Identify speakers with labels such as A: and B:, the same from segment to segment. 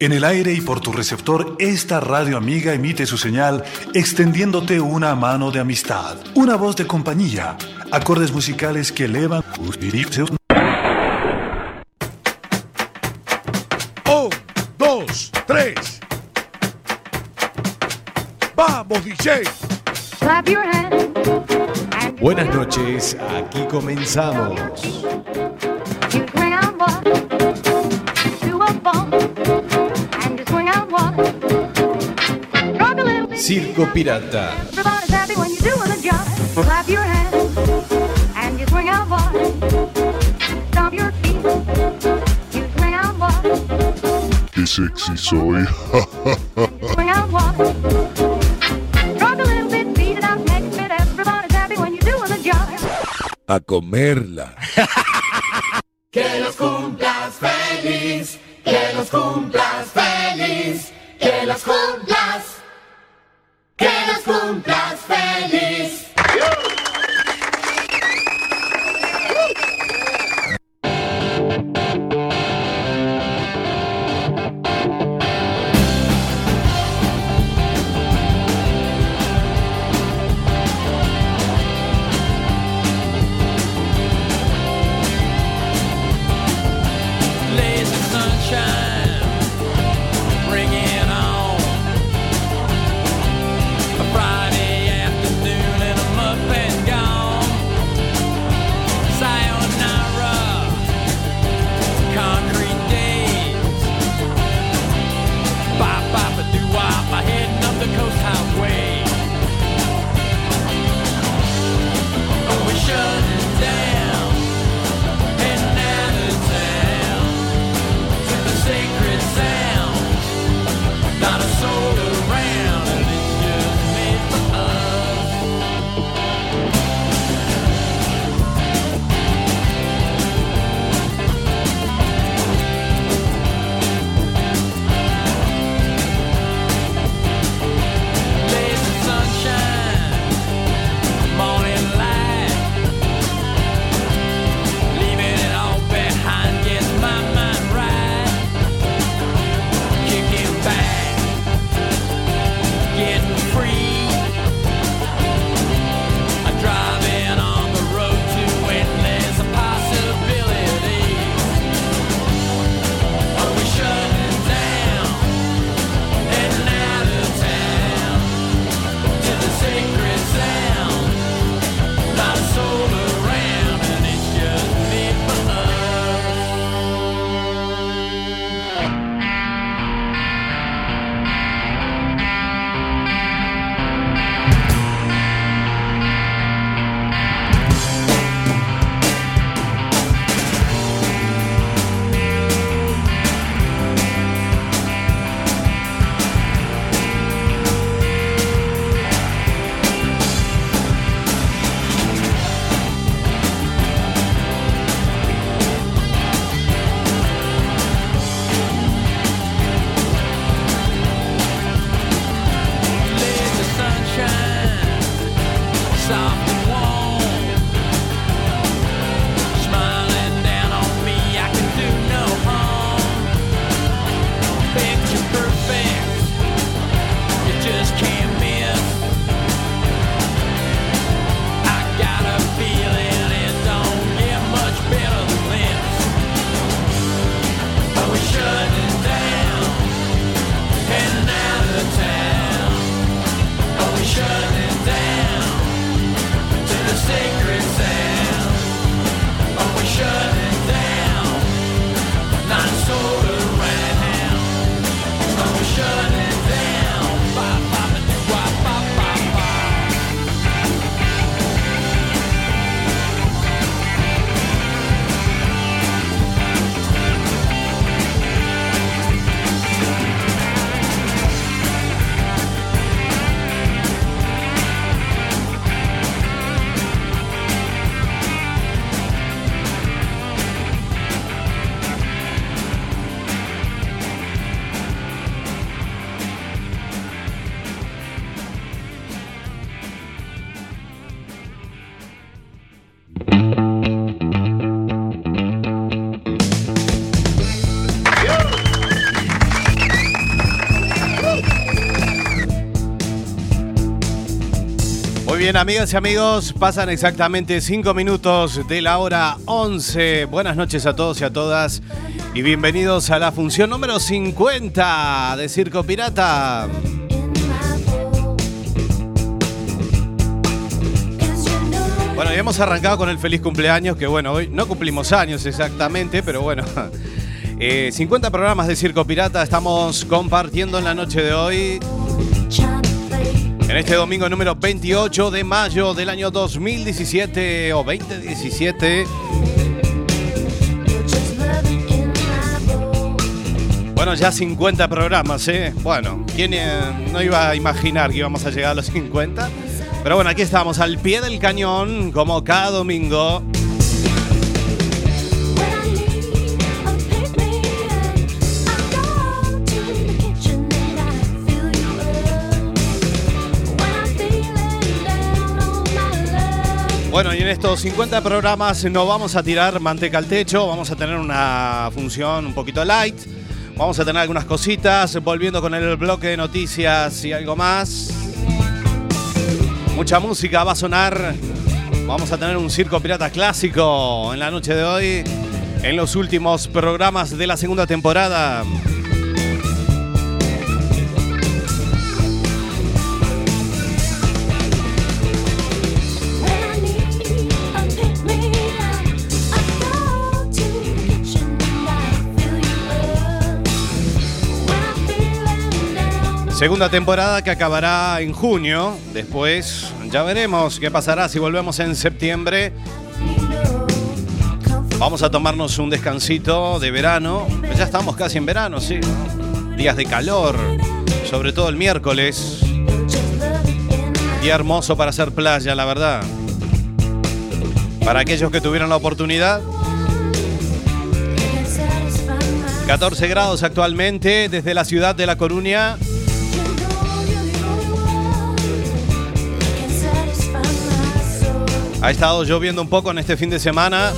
A: En el aire y por tu receptor, esta radio amiga emite su señal extendiéndote una mano de amistad, una voz de compañía, acordes musicales que elevan
B: Un, dos, tres. ¡Vamos, DJ!
C: Clap your hands. and
D: Buenas noches, aquí comenzamos.
C: When you do the job. A
B: comerla.
E: Que los cumplas feliz, que los cumplas feliz, que los cumplas, que los
B: bien, amigas y amigos, pasan exactamente 5 minutos de la hora 11. Buenas noches a todos y a todas y bienvenidos a la función número 50 de Circo Pirata. Bueno, y hemos arrancado con el feliz cumpleaños, que bueno, hoy no cumplimos años exactamente, pero bueno, eh, 50 programas de Circo Pirata estamos compartiendo en la noche de hoy. En este domingo número 28 de mayo del año 2017 o 2017. Bueno, ya 50 programas, ¿eh? Bueno, ¿quién eh, no iba a imaginar que íbamos a llegar a los 50? Pero bueno, aquí estamos al pie del cañón, como cada domingo. Bueno, y en estos 50 programas no vamos a tirar manteca al techo, vamos a tener una función un poquito light, vamos a tener algunas cositas, volviendo con el bloque de noticias y algo más. Mucha música va a sonar, vamos a tener un circo pirata clásico en la noche de hoy, en los últimos programas de la segunda temporada. Segunda temporada que acabará en junio. Después ya veremos qué pasará si volvemos en septiembre. Vamos a tomarnos un descansito de verano. Ya estamos casi en verano, sí. Días de calor, sobre todo el miércoles. Día hermoso para hacer playa, la verdad. Para aquellos que tuvieron la oportunidad. 14 grados actualmente desde la ciudad de La Coruña. Ha estado lloviendo un poco en este fin de semana.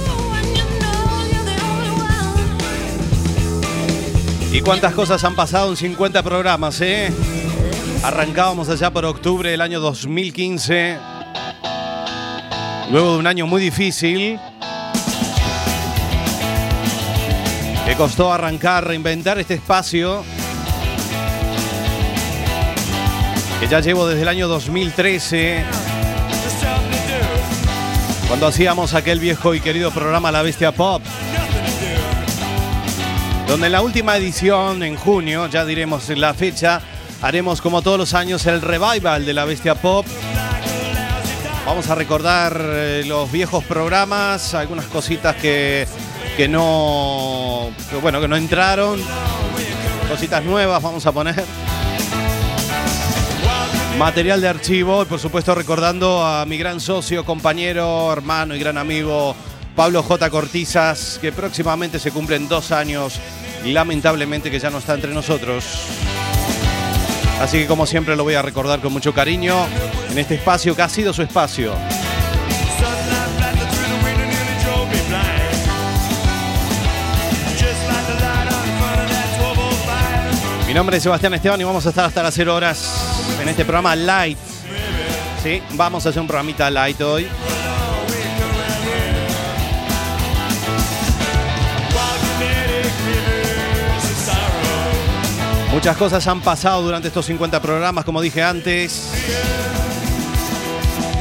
B: ¿Y cuántas cosas han pasado en 50 programas, eh? Arrancábamos allá por octubre del año 2015. Luego de un año muy difícil. Que costó arrancar, reinventar este espacio. Que ya llevo desde el año 2013 cuando hacíamos aquel viejo y querido programa La Bestia Pop, donde en la última edición, en junio, ya diremos la fecha, haremos como todos los años el revival de La Bestia Pop. Vamos a recordar eh, los viejos programas, algunas cositas que, que no, bueno, que no entraron, cositas nuevas vamos a poner material de archivo y por supuesto recordando a mi gran socio, compañero, hermano y gran amigo Pablo J. Cortizas, que próximamente se cumplen dos años lamentablemente que ya no está entre nosotros. Así que como siempre lo voy a recordar con mucho cariño en este espacio que ha sido su espacio. Mi nombre es Sebastián Esteban y vamos a estar hasta las 0 horas en este programa Light. Sí, vamos a hacer un programita light hoy. Muchas cosas han pasado durante estos 50 programas, como dije antes.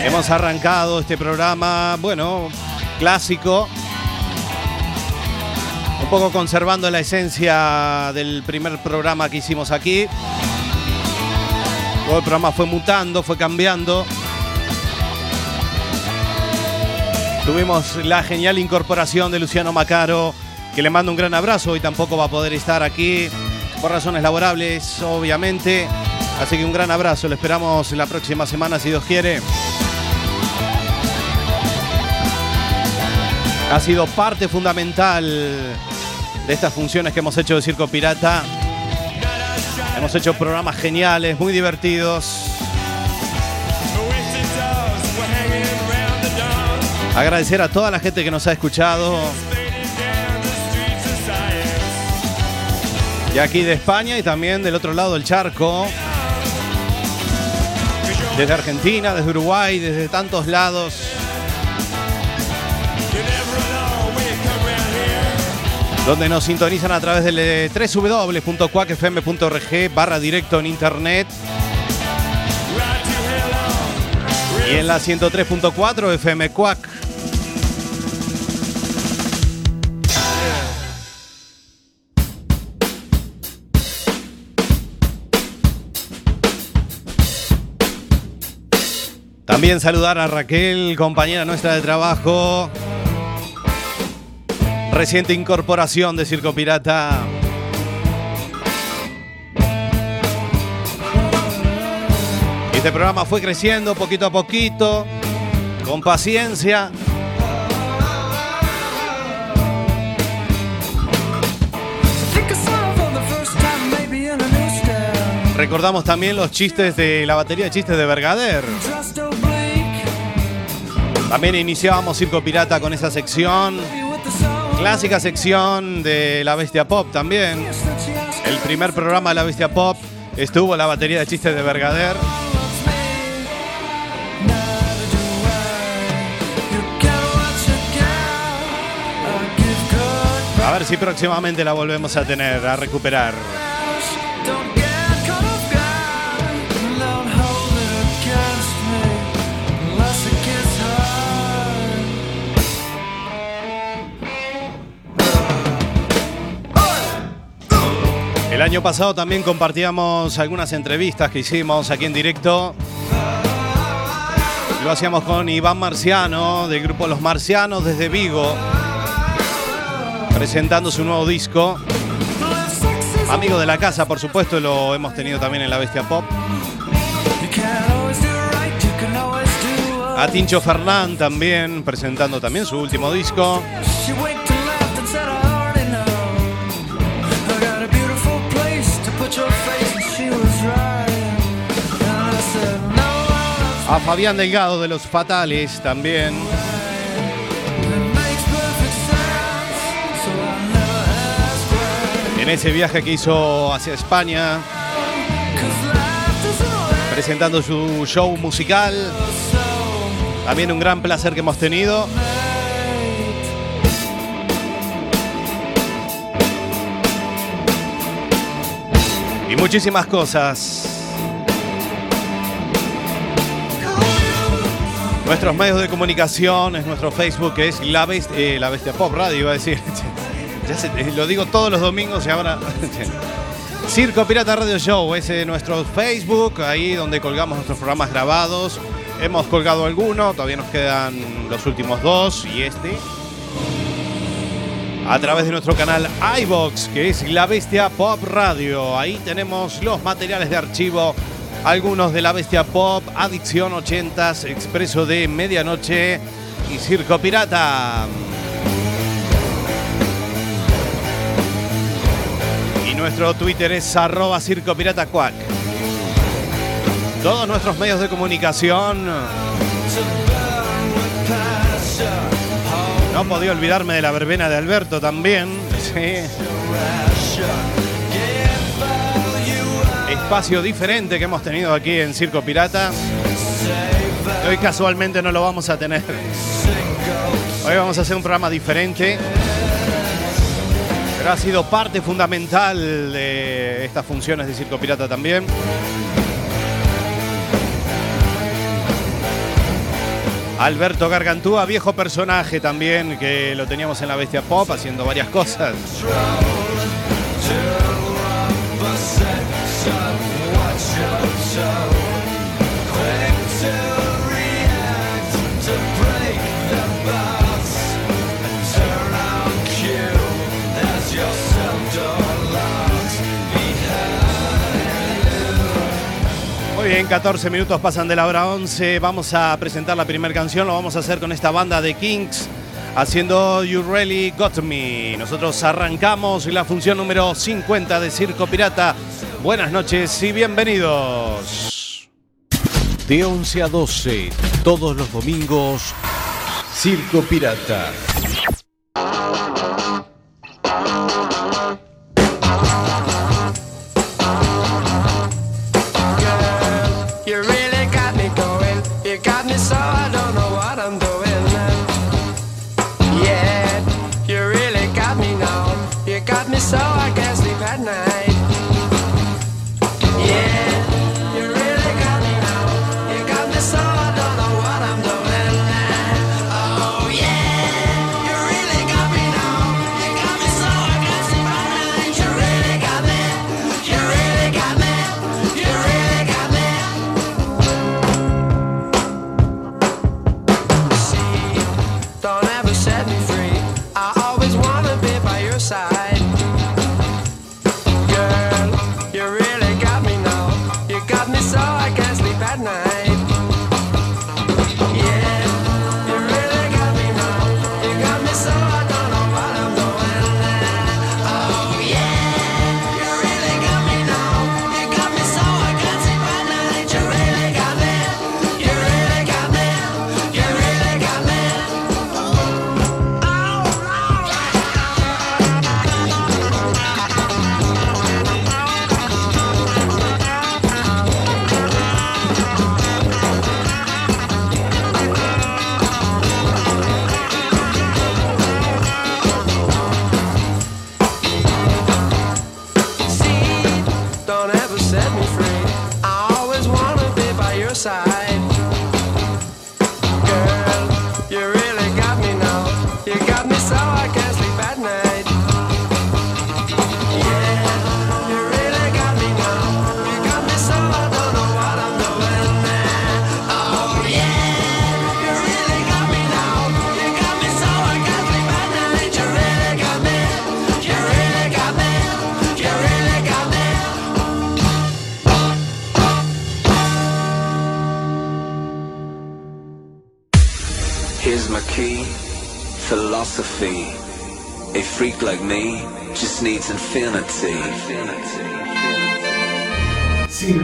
B: Hemos arrancado este programa, bueno, clásico. Un poco conservando la esencia del primer programa que hicimos aquí. El programa fue mutando, fue cambiando. Tuvimos la genial incorporación de Luciano Macaro, que le mando un gran abrazo. Hoy tampoco va a poder estar aquí por razones laborables, obviamente. Así que un gran abrazo. Lo esperamos la próxima semana, si Dios quiere. Ha sido parte fundamental de estas funciones que hemos hecho de Circo Pirata. Hemos hecho programas geniales, muy divertidos. Agradecer a toda la gente que nos ha escuchado. Y aquí de España y también del otro lado del charco. Desde Argentina, desde Uruguay, desde tantos lados. Donde nos sintonizan a través del eh, www.cuacfm.org barra directo en internet. Y en la 103.4 FM Cuac. También saludar a Raquel, compañera nuestra de trabajo. Reciente incorporación de Circo Pirata. Este programa fue creciendo poquito a poquito, con paciencia. Recordamos también los chistes de la batería de chistes de Bergader. También iniciábamos Circo Pirata con esa sección. Clásica sección de La Bestia Pop también. El primer programa de La Bestia Pop estuvo la batería de chistes de Bergader. A ver si próximamente la volvemos a tener, a recuperar. El año pasado también compartíamos algunas entrevistas que hicimos aquí en directo. Lo hacíamos con Iván Marciano, del grupo Los Marcianos desde Vigo, presentando su nuevo disco. Amigo de la casa, por supuesto, lo hemos tenido también en La Bestia Pop. A Tincho Fernán también, presentando también su último disco. A Fabián Delgado de Los Fatales también. En ese viaje que hizo hacia España, presentando su show musical. También un gran placer que hemos tenido. Y muchísimas cosas. Nuestros medios de comunicación, es nuestro Facebook, que es La Bestia, eh, la Bestia Pop Radio, iba a decir. Eh, lo digo todos los domingos y ahora. Circo Pirata Radio Show, es nuestro Facebook, ahí donde colgamos nuestros programas grabados. Hemos colgado alguno, todavía nos quedan los últimos dos y este. A través de nuestro canal iBox, que es La Bestia Pop Radio. Ahí tenemos los materiales de archivo, algunos de La Bestia Pop, Adicción 80s, Expreso de Medianoche y Circo Pirata. Y nuestro Twitter es arroba Circo Pirata Cuac. Todos nuestros medios de comunicación. No podía olvidarme de la verbena de Alberto también. Sí. Espacio diferente que hemos tenido aquí en Circo Pirata. Hoy casualmente no lo vamos a tener. Hoy vamos a hacer un programa diferente. Pero ha sido parte fundamental de estas funciones de Circo Pirata también. Alberto Gargantúa, viejo personaje también, que lo teníamos en la Bestia Pop haciendo varias cosas. 14 minutos pasan de la hora 11. Vamos a presentar la primera canción. Lo vamos a hacer con esta banda de Kings haciendo You Really Got Me. Nosotros arrancamos la función número 50 de Circo Pirata. Buenas noches y bienvenidos.
F: De 11 a 12, todos los domingos, Circo Pirata.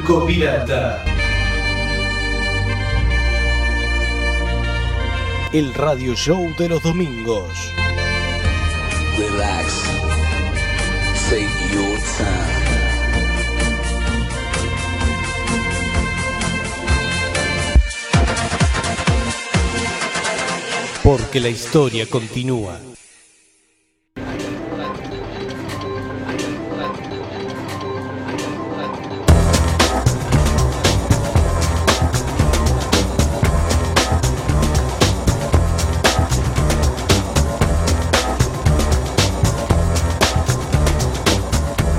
F: Circo Pirata. El radio show de los domingos.
G: Relax. Take your time.
F: Porque la historia continúa.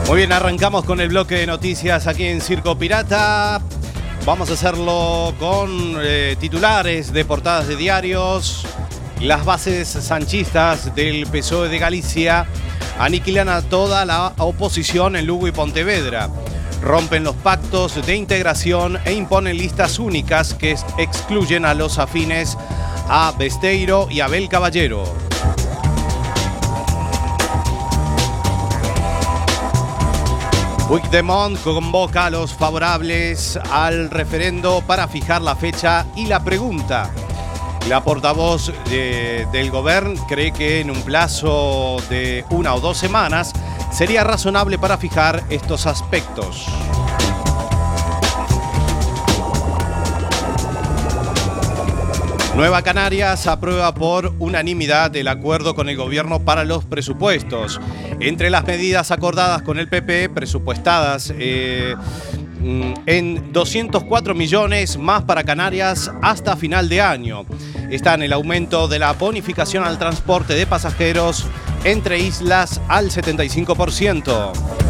B: Muy bien, arrancamos con el bloque de noticias aquí en Circo Pirata. Vamos a hacerlo con eh, titulares de portadas de diarios. Las bases sanchistas del PSOE de Galicia aniquilan a toda la oposición en Lugo y Pontevedra. Rompen los pactos de integración e imponen listas únicas que ex- excluyen a los afines a Besteiro y Abel Caballero. Puigdemont convoca a los favorables al referendo para fijar la fecha y la pregunta. La portavoz de- del gobierno cree que en un plazo de una o dos semanas sería razonable para fijar estos aspectos. Nueva Canarias aprueba por unanimidad el acuerdo con el gobierno para los presupuestos. Entre las medidas acordadas con el PP, presupuestadas eh, mm, en 204 millones más para Canarias hasta final de año. Están el aumento de la bonificación al transporte de pasajeros entre islas al 75%.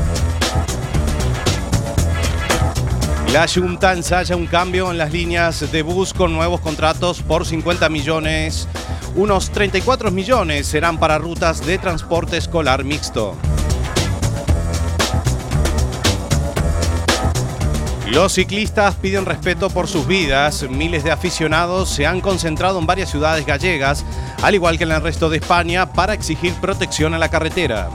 B: La Junta ensaya un cambio en las líneas de bus con nuevos contratos por 50 millones. Unos 34 millones serán para rutas de transporte escolar mixto. Los ciclistas piden respeto por sus vidas. Miles de aficionados se han concentrado en varias ciudades gallegas, al igual que en el resto de España, para exigir protección en la carretera.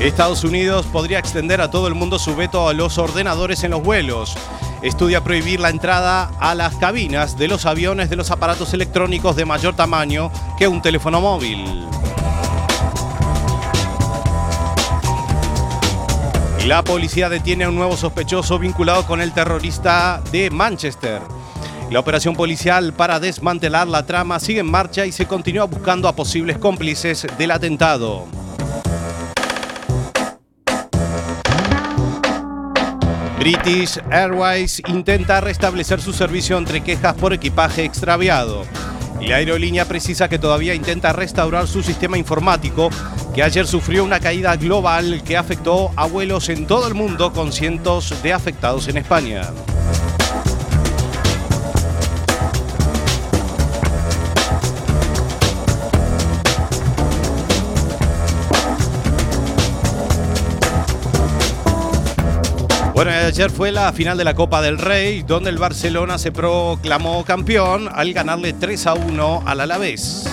B: Estados Unidos podría extender a todo el mundo su veto a los ordenadores en los vuelos. Estudia prohibir la entrada a las cabinas de los aviones de los aparatos electrónicos de mayor tamaño que un teléfono móvil. La policía detiene a un nuevo sospechoso vinculado con el terrorista de Manchester. La operación policial para desmantelar la trama sigue en marcha y se continúa buscando a posibles cómplices del atentado. British Airways intenta restablecer su servicio entre quejas por equipaje extraviado. Y la aerolínea precisa que todavía intenta restaurar su sistema informático, que ayer sufrió una caída global que afectó a vuelos en todo el mundo con cientos de afectados en España. Bueno, ayer fue la final de la Copa del Rey, donde el Barcelona se proclamó campeón al ganarle 3 a 1 al Alavés.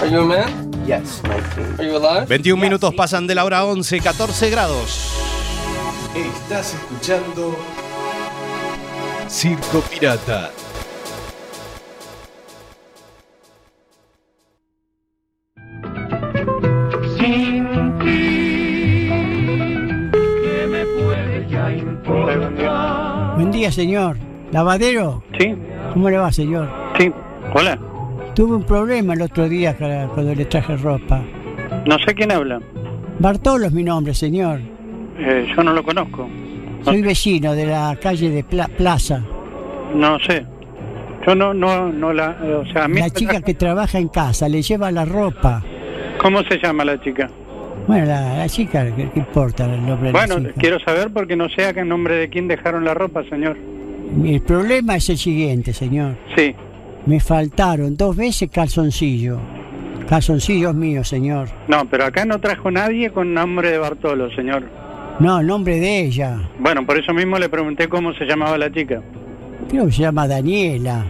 H: Are you a man? Yes, my friend. Are you alive?
B: 21 minutos pasan de la hora 11, 14 grados.
F: Estás escuchando Circo Pirata.
I: Día, señor. ¿Lavadero?
J: Sí,
I: ¿Cómo le va, señor?
J: sí. Hola.
I: Tuve un problema el otro día cuando le traje ropa.
J: No sé quién habla.
I: Bartolo es mi nombre, señor.
J: Eh, yo no lo conozco.
I: Soy vecino de la calle de Pla- Plaza.
J: No sé. Yo no, no, no la. O sea, a mí.
I: La chica que trabaja en casa le lleva la ropa.
J: ¿Cómo se llama la chica?
I: Bueno, la, la chica, ¿qué, qué importa el nombre de
J: Bueno,
I: la chica?
J: quiero saber porque no sé a qué nombre de quién dejaron la ropa, señor.
I: El problema es el siguiente, señor.
J: Sí.
I: Me faltaron dos veces calzoncillo. Calzoncillos míos, señor.
J: No, pero acá no trajo nadie con nombre de Bartolo, señor.
I: No, el nombre de ella.
J: Bueno, por eso mismo le pregunté cómo se llamaba la chica.
I: Creo que se llama Daniela.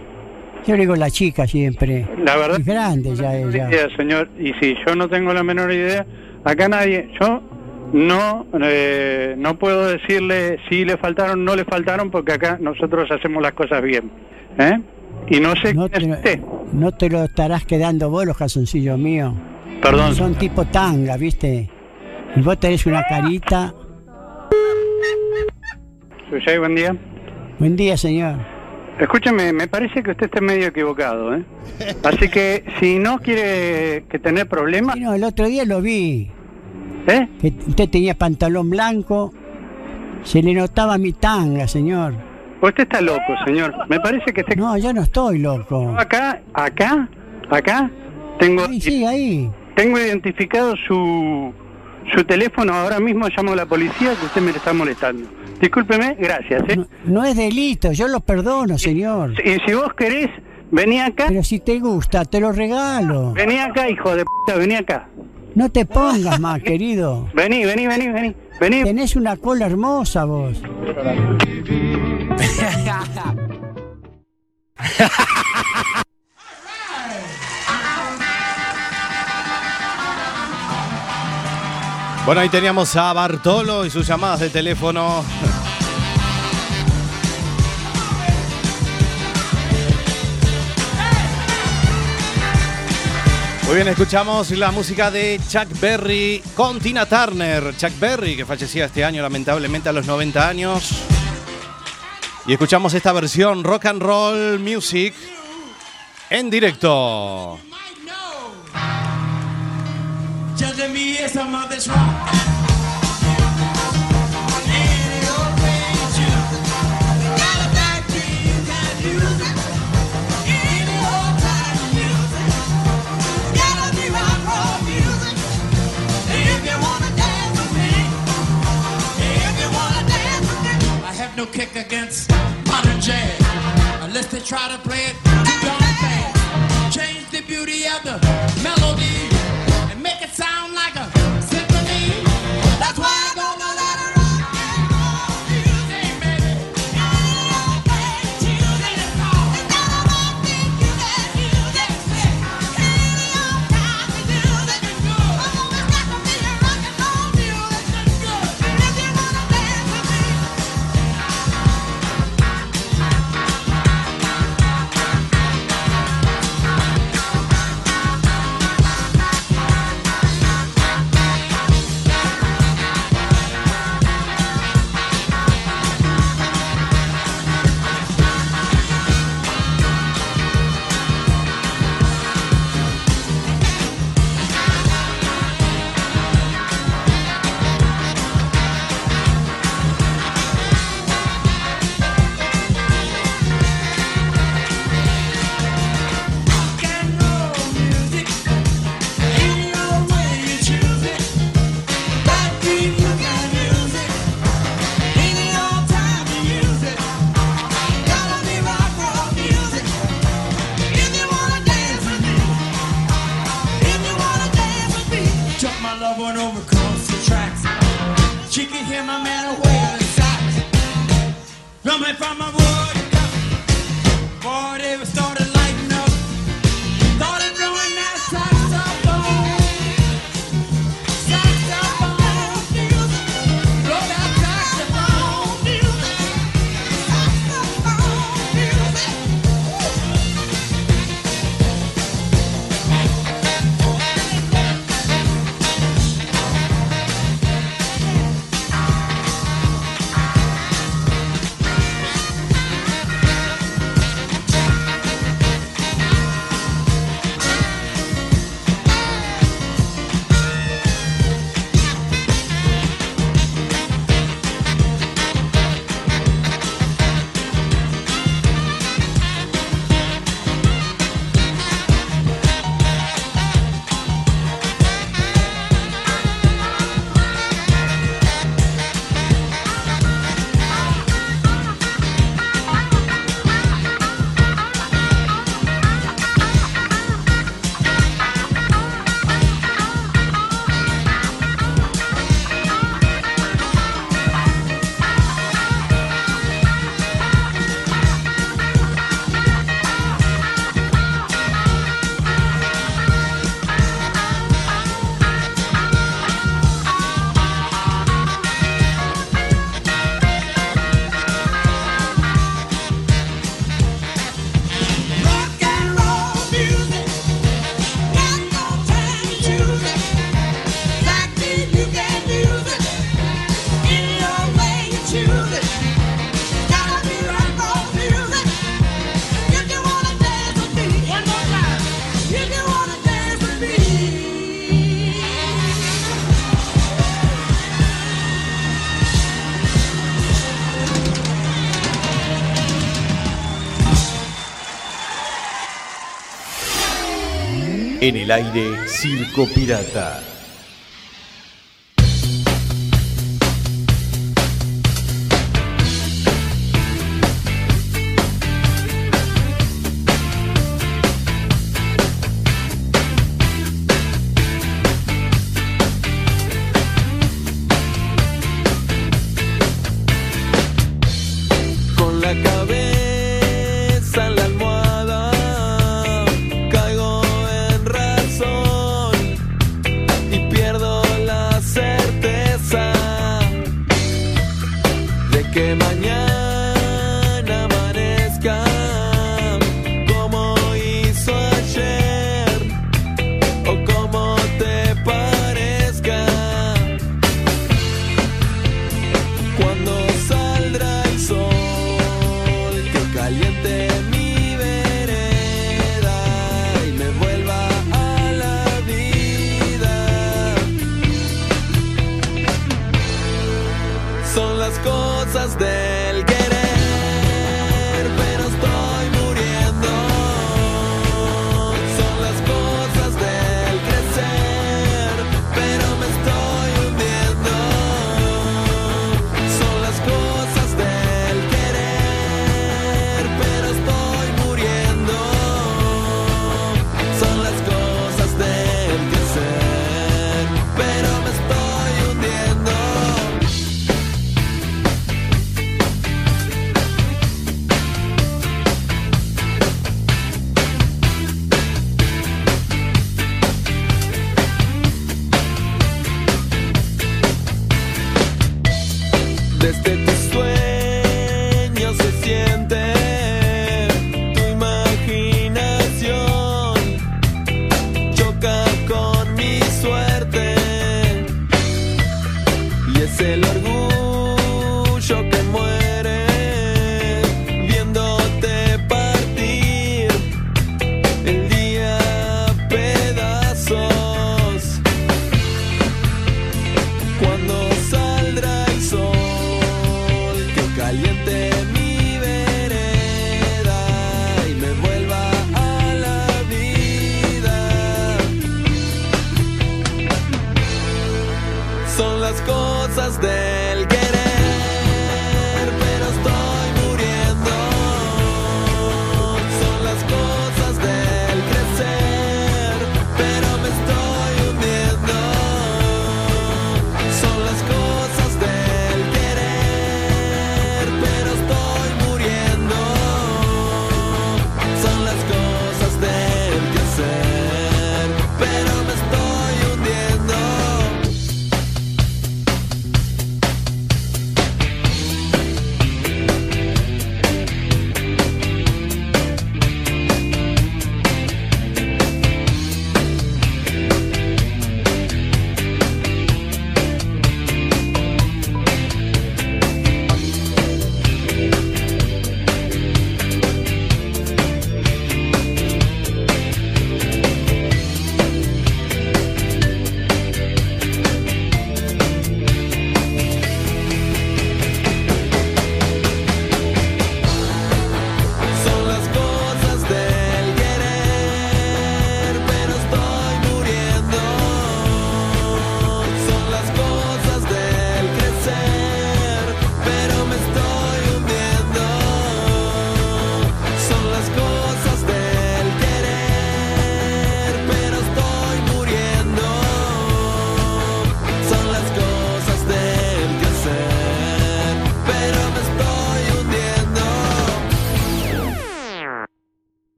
I: Yo le digo la chica siempre.
J: La verdad.
I: Es grande ya ella.
J: idea, señor. Y si yo no tengo la menor idea, acá nadie. Yo no eh, no puedo decirle si le faltaron o no le faltaron porque acá nosotros hacemos las cosas bien. ¿Eh? Y no sé
I: No
J: quién es
I: te,
J: usted.
I: no te lo estarás quedando vos los calzoncillos míos.
J: Perdón.
I: Son tipo tanga, ¿viste? Y vos tenés una carita.
J: Suyay, buen día.
I: Buen día, señor.
J: Escúcheme, me parece que usted está medio equivocado, ¿eh? Así que si no quiere que tener problemas...
I: Sí, no, el otro día lo vi.
J: ¿Eh?
I: Que usted tenía pantalón blanco. Se le notaba mi tanga, señor.
J: Usted está loco, señor. Me parece que.
I: No, yo no estoy loco.
J: Acá, acá, acá, tengo...
I: Ahí, sí, ahí.
J: Tengo identificado su, su teléfono, ahora mismo llamo a la policía que usted me está molestando. Discúlpeme, gracias. ¿eh?
I: No es delito, yo lo perdono, señor.
J: Y si vos querés, vení acá.
I: Pero si te gusta, te lo regalo.
J: Vení acá, hijo de puta, vení acá.
I: No te pongas más, querido.
J: Vení, vení, vení, vení. Vení.
I: Tenés una cola hermosa vos.
B: Bueno, ahí teníamos a Bartolo y sus llamadas de teléfono. Muy bien, escuchamos la música de Chuck Berry con Tina Turner. Chuck Berry, que fallecía este año lamentablemente a los 90 años. Y escuchamos esta versión rock and roll music en directo.
K: Against modern jazz unless they try to play it darn fast. Change the beauty of the
F: En el aire, Circo Pirata.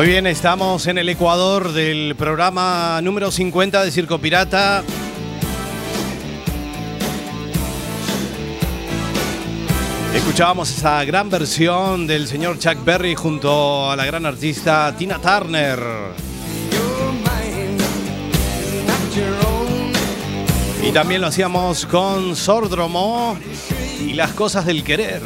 B: Muy bien, estamos en el Ecuador del programa número 50 de Circo Pirata. Escuchábamos esa gran versión del señor Chuck Berry junto a la gran artista Tina Turner. Y también lo hacíamos con Sordromo y las cosas del querer.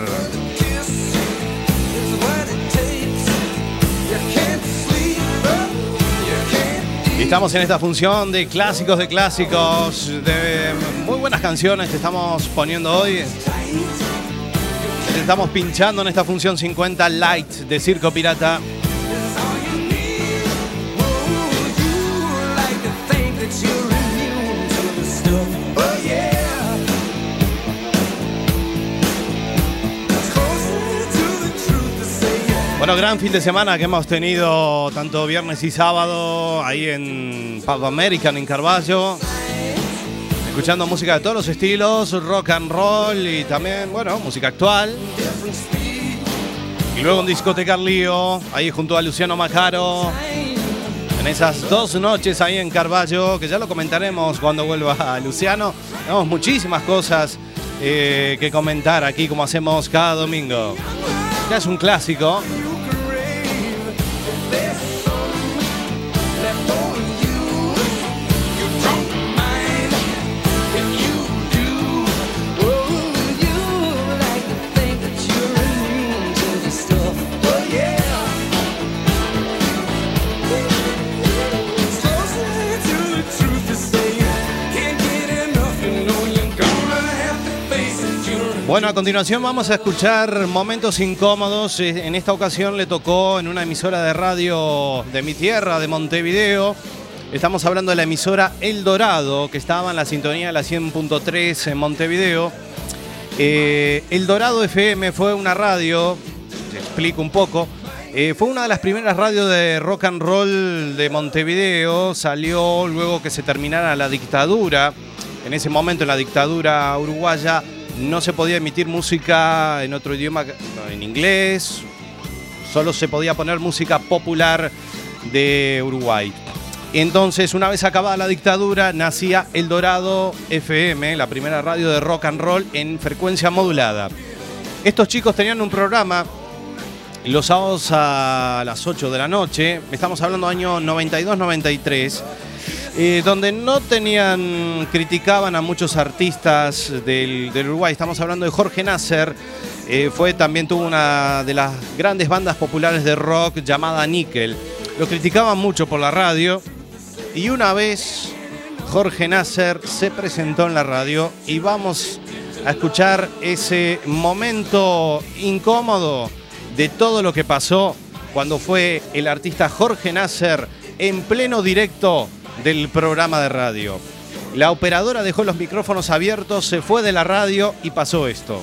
B: Estamos en esta función de clásicos de clásicos, de muy buenas canciones que estamos poniendo hoy. Estamos pinchando en esta función 50 Light de Circo Pirata. Bueno, gran fin de semana que hemos tenido tanto viernes y sábado ahí en Pub American en Carballo. Escuchando música de todos los estilos, rock and roll y también, bueno, música actual. Y luego un discoteca Lío, ahí junto a Luciano Macaro. En esas dos noches ahí en Carballo, que ya lo comentaremos cuando vuelva Luciano. Tenemos muchísimas cosas eh, que comentar aquí, como hacemos cada domingo. Ya es un clásico. Bueno, a continuación vamos a escuchar momentos incómodos. Eh, En esta ocasión le tocó en una emisora de radio de mi tierra, de Montevideo. Estamos hablando de la emisora El Dorado, que estaba en la sintonía de la 100.3 en Montevideo. Eh, El Dorado FM fue una radio, te explico un poco, eh, fue una de las primeras radios de rock and roll de Montevideo. Salió luego que se terminara la dictadura. En ese momento, en la dictadura uruguaya, no se podía emitir música en otro idioma, en inglés. Solo se podía poner música popular de Uruguay. Entonces, una vez acabada la dictadura, nacía El Dorado FM, la primera radio de rock and roll en frecuencia modulada. Estos chicos tenían un programa los sábados a las 8 de la noche, estamos hablando año 92-93, eh, donde no tenían, criticaban a muchos artistas del, Uruguay. Estamos hablando de Jorge Nasser, eh, fue, también tuvo una de las grandes bandas populares de rock llamada Nickel. Lo criticaban mucho por la radio y una vez Jorge Nasser se presentó en la radio y vamos a escuchar ese momento incómodo de todo lo que pasó cuando fue el artista Jorge Nasser en pleno directo del programa de radio. La operadora dejó los micrófonos abiertos, se fue de la radio y pasó esto.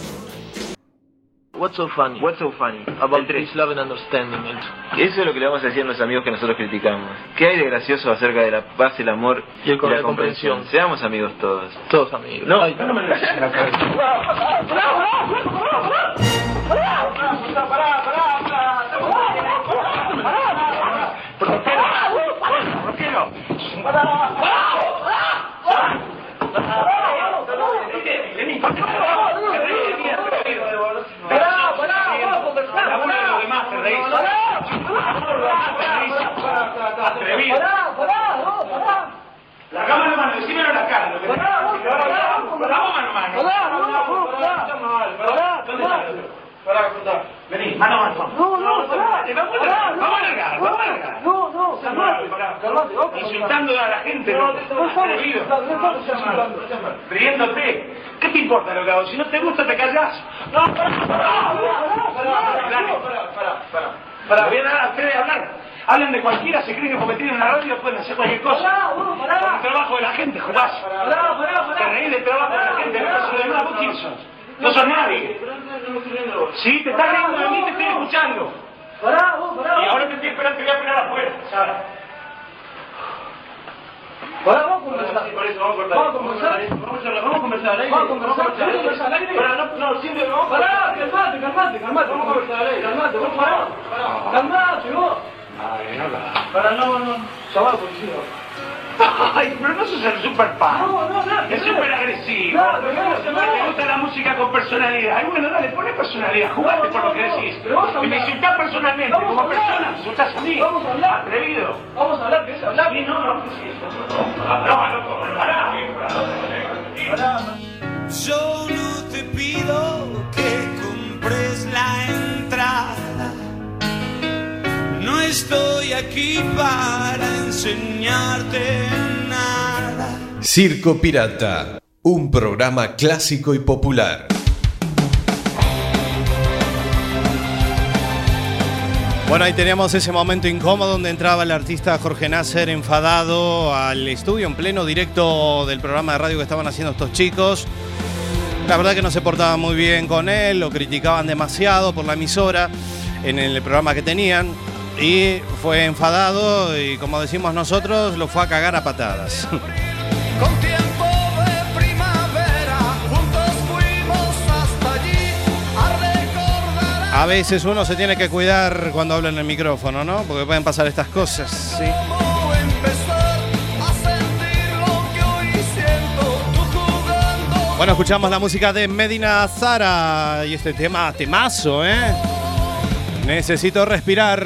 L: What's so funny? What's so funny about peace, love and understanding? Eso es lo que le vamos a decir a los amigos que nosotros criticamos. ¿Qué hay de gracioso acerca de la paz, el amor y, la comprensión? Seamos amigos todos. Todos amigos. No, no me
M: La mano, decímelo en la cara. Lo que Vamos mano a mano. Pará, pará. Vení, mano a mano. No, no, pará. Vamos a largar, vamos a largar. No, no, calmate, calmate. Insultando a la gente, no, atrevido. Riéndote. ¿Qué te importa lo que hago? Si no te gusta, te callás. No, pará, pará, pará, pará, pará. Voy a dar a ustedes hablar. Hablan de cualquiera, se creen que porque tienen una radio pueden hacer cualquier cosa. Con el trabajo de la gente, jugás. Te reís del trabajo de la gente, no de. ¿Vos quién sos? No sos nadie. Sí, te estás riendo de mí, te estoy escuchando. Y ahora te estoy esperando, te voy a esperar afuera. ¿sabes?
N: Pará, vamos a conversar.
M: Por eso vamos a cortar.
N: Vamos a conversar.
M: Vamos a charlar, vamos a conversar al aire.
N: Vamos a conversar.
M: Vamos a
N: ¿Querés conversar al aire?
M: Pará, no, no, siempre vamos a
N: Pará, calmate, calmate, calmate.
M: Vamos a conversar al aire.
N: Calmate, vos pará. Calmate, vos.
M: Ay, no, no. Para, no, no. Llamado policía. Ay, pero no sos el super pan. No, no, no. Es súper agresivo. Claro, pero no, te gusta la música con personalidad. Ay, bueno, dale, poné personalidad. Jugate por lo que decís. Y me insultás personalmente, como persona. Me insultás a mí. Vamos a hablar. Atrevido. Vamos a hablar, ¿querés hablar? Sí, no, no. No, no, loco, pará.
K: Solo te pido que compres la entrada. No estoy aquí para enseñarte nada.
F: Circo Pirata, un programa clásico y popular.
B: Bueno, ahí teníamos ese momento incómodo donde entraba el artista Jorge Nasser enfadado al estudio en pleno directo del programa de radio que estaban haciendo estos chicos. La verdad que no se portaban muy bien con él, lo criticaban demasiado por la emisora en el programa que tenían y fue enfadado y como decimos nosotros, lo fue a cagar a patadas.
K: Con tiempo de primavera, juntos fuimos hasta allí a
B: veces uno se tiene que cuidar cuando habla en el micrófono, ¿no? Porque pueden pasar estas cosas. Sí. Bueno, escuchamos la música de Medina Zara y este tema, temazo, ¿eh? Necesito respirar,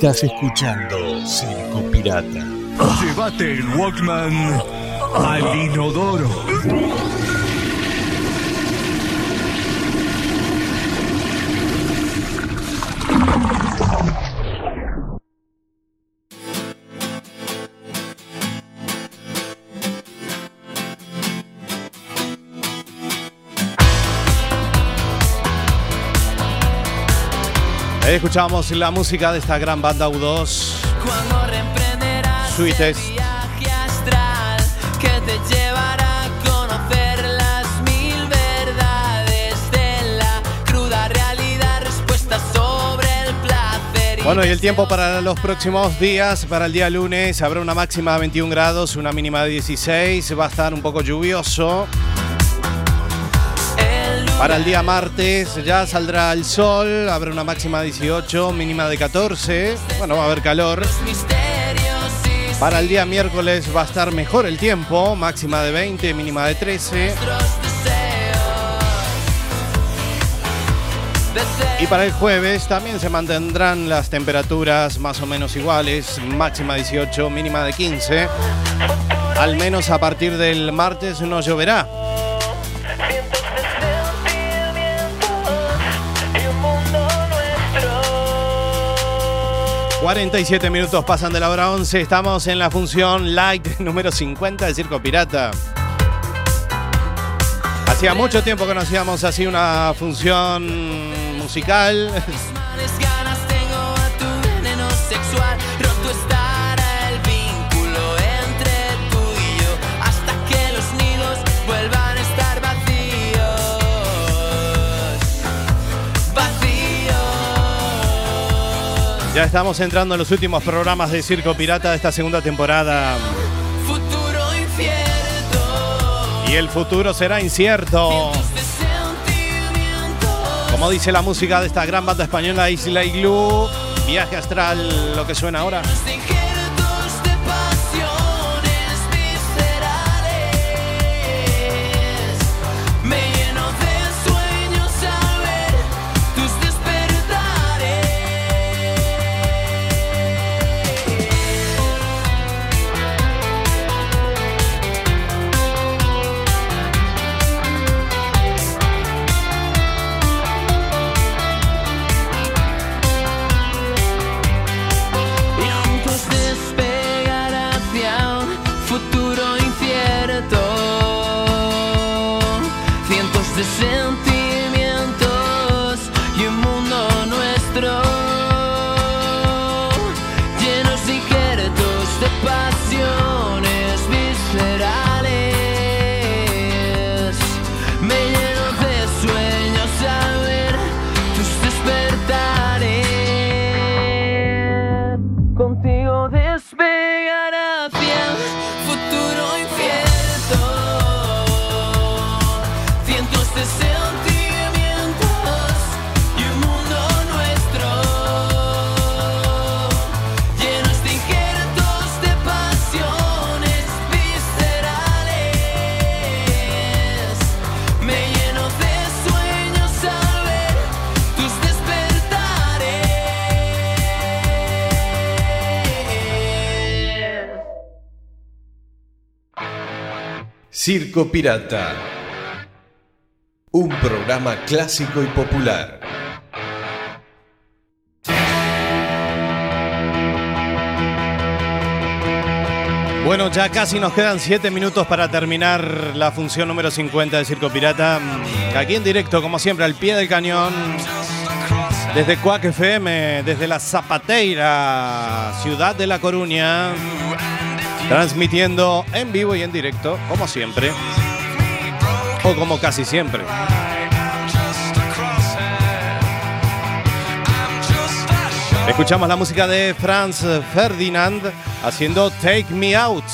F: Estás escuchando Circo Pirata.
A: Llévate el Walkman al inodoro.
B: Escuchamos la música de esta gran banda U2.
O: Cuando reemprenderás
B: Sweetest.
O: el viaje astral que te llevará a conocer las mil verdades de la cruda realidad, respuestas sobre el placer. y
B: Bueno, y el tiempo para los próximos días, para el día lunes, habrá una máxima de 21 grados, una mínima de 16, va a estar un poco lluvioso. Para el día martes ya saldrá el sol, habrá una máxima de 18, mínima de 14, bueno, va a haber calor. Para el día miércoles va a estar mejor el tiempo, máxima de 20, mínima de 13. Y para el jueves también se mantendrán las temperaturas más o menos iguales, máxima 18, mínima de 15. Al menos a partir del martes no lloverá. 47 minutos pasan de la hora 11. Estamos en la función Light número 50 de Circo Pirata. Hacía mucho tiempo que no hacíamos así una función musical. Ya estamos entrando en los últimos programas de Circo Pirata de esta segunda temporada.
O: Futuro incierto.
B: Y el futuro será incierto. Como dice la música de esta gran banda española Isla Iglú, viaje astral, lo que suena ahora.
F: Circo Pirata. Un programa clásico y popular.
B: Bueno, ya casi nos quedan 7 minutos para terminar la función número 50 de Circo Pirata. Mm, Aquí en directo, como siempre, al pie del cañón. Desde Cuac FM, desde la Zapateira, ciudad de La Coruña. Transmitiendo en vivo y en directo, como siempre. O como casi siempre. Escuchamos la música de Franz Ferdinand haciendo Take Me Out.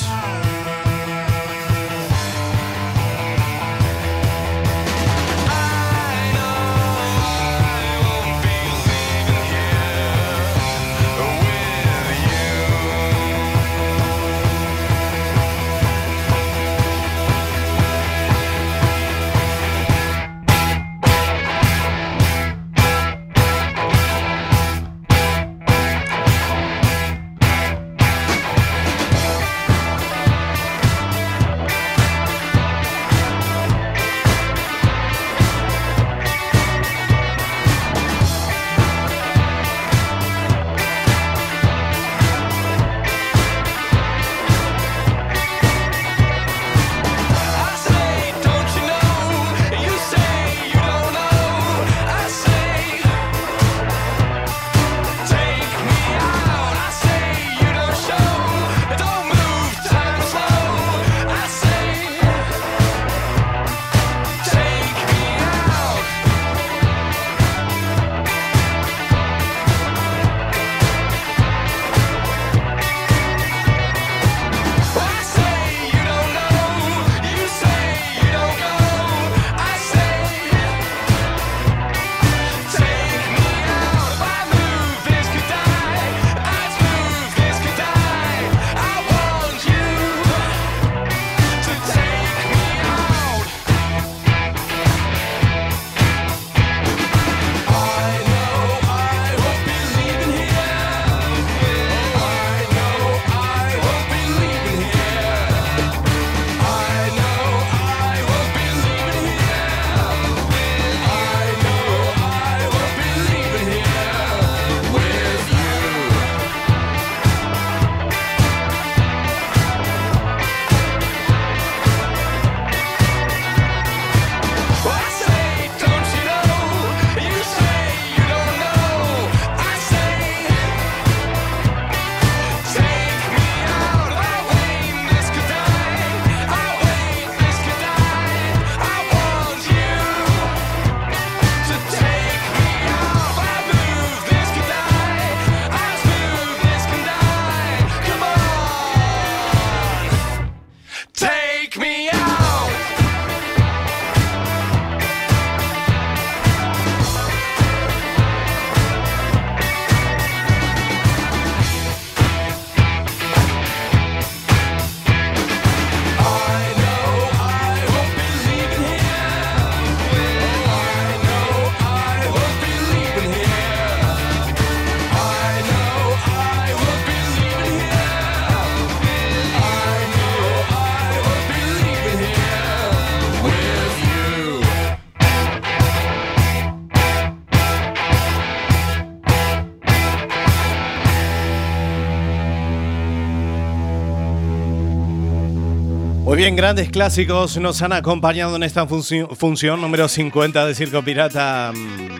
B: Bien, grandes clásicos nos han acompañado en esta funci- función número 50 de Circo Pirata. Mm,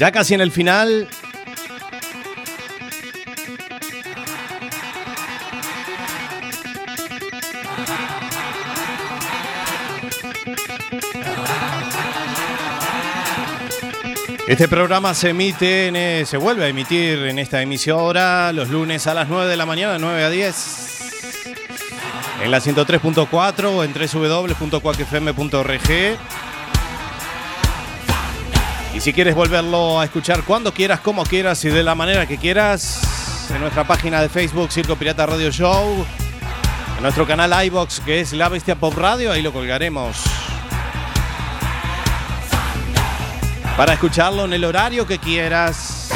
B: Ya casi en el final. Este programa se emite, eh, se vuelve a emitir en esta emisora los lunes a las 9 de la mañana, de 9 a 10. En la 103.4 o en www.cuacfm.org. Y si quieres volverlo a escuchar cuando quieras, como quieras y de la manera que quieras, en nuestra página de Facebook Circo Pirata Radio Show, en nuestro canal iBox que es La Bestia Pop Radio, ahí lo colgaremos. Para escucharlo en el horario que quieras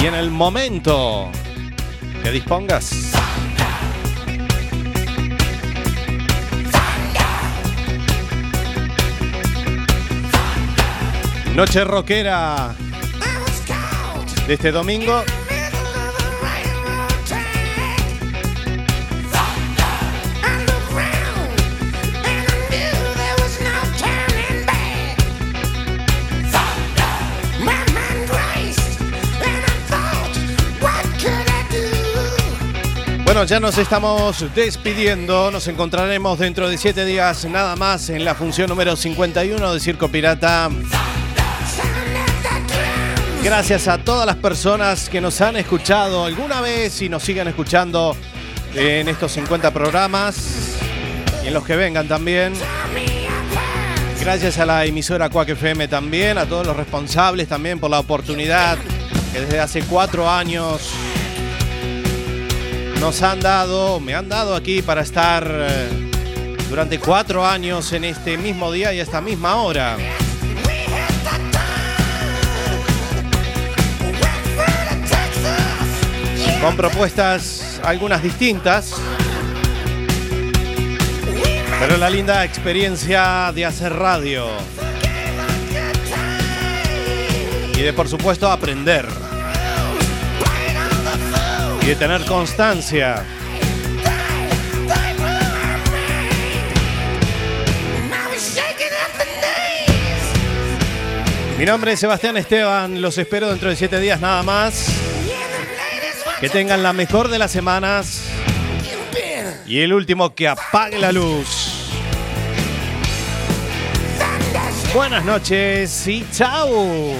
B: y en el momento que dispongas. Noche rockera de este domingo. Bueno, ya nos estamos despidiendo. Nos encontraremos dentro de siete días nada más en la función número 51 de Circo Pirata. Gracias a todas las personas que nos han escuchado alguna vez y nos sigan escuchando en estos 50 programas y en los que vengan también. Gracias a la emisora Quack FM también, a todos los responsables también por la oportunidad que desde hace cuatro años nos han dado, me han dado aquí para estar eh, durante cuatro años en este mismo día y a esta misma hora. Con propuestas algunas distintas, pero la linda experiencia de hacer radio. Y de por supuesto aprender. Y de tener constancia. Mi nombre es Sebastián Esteban, los espero dentro de siete días nada más. Que tengan la mejor de las semanas. Y el último que apague la luz. Buenas noches y chao.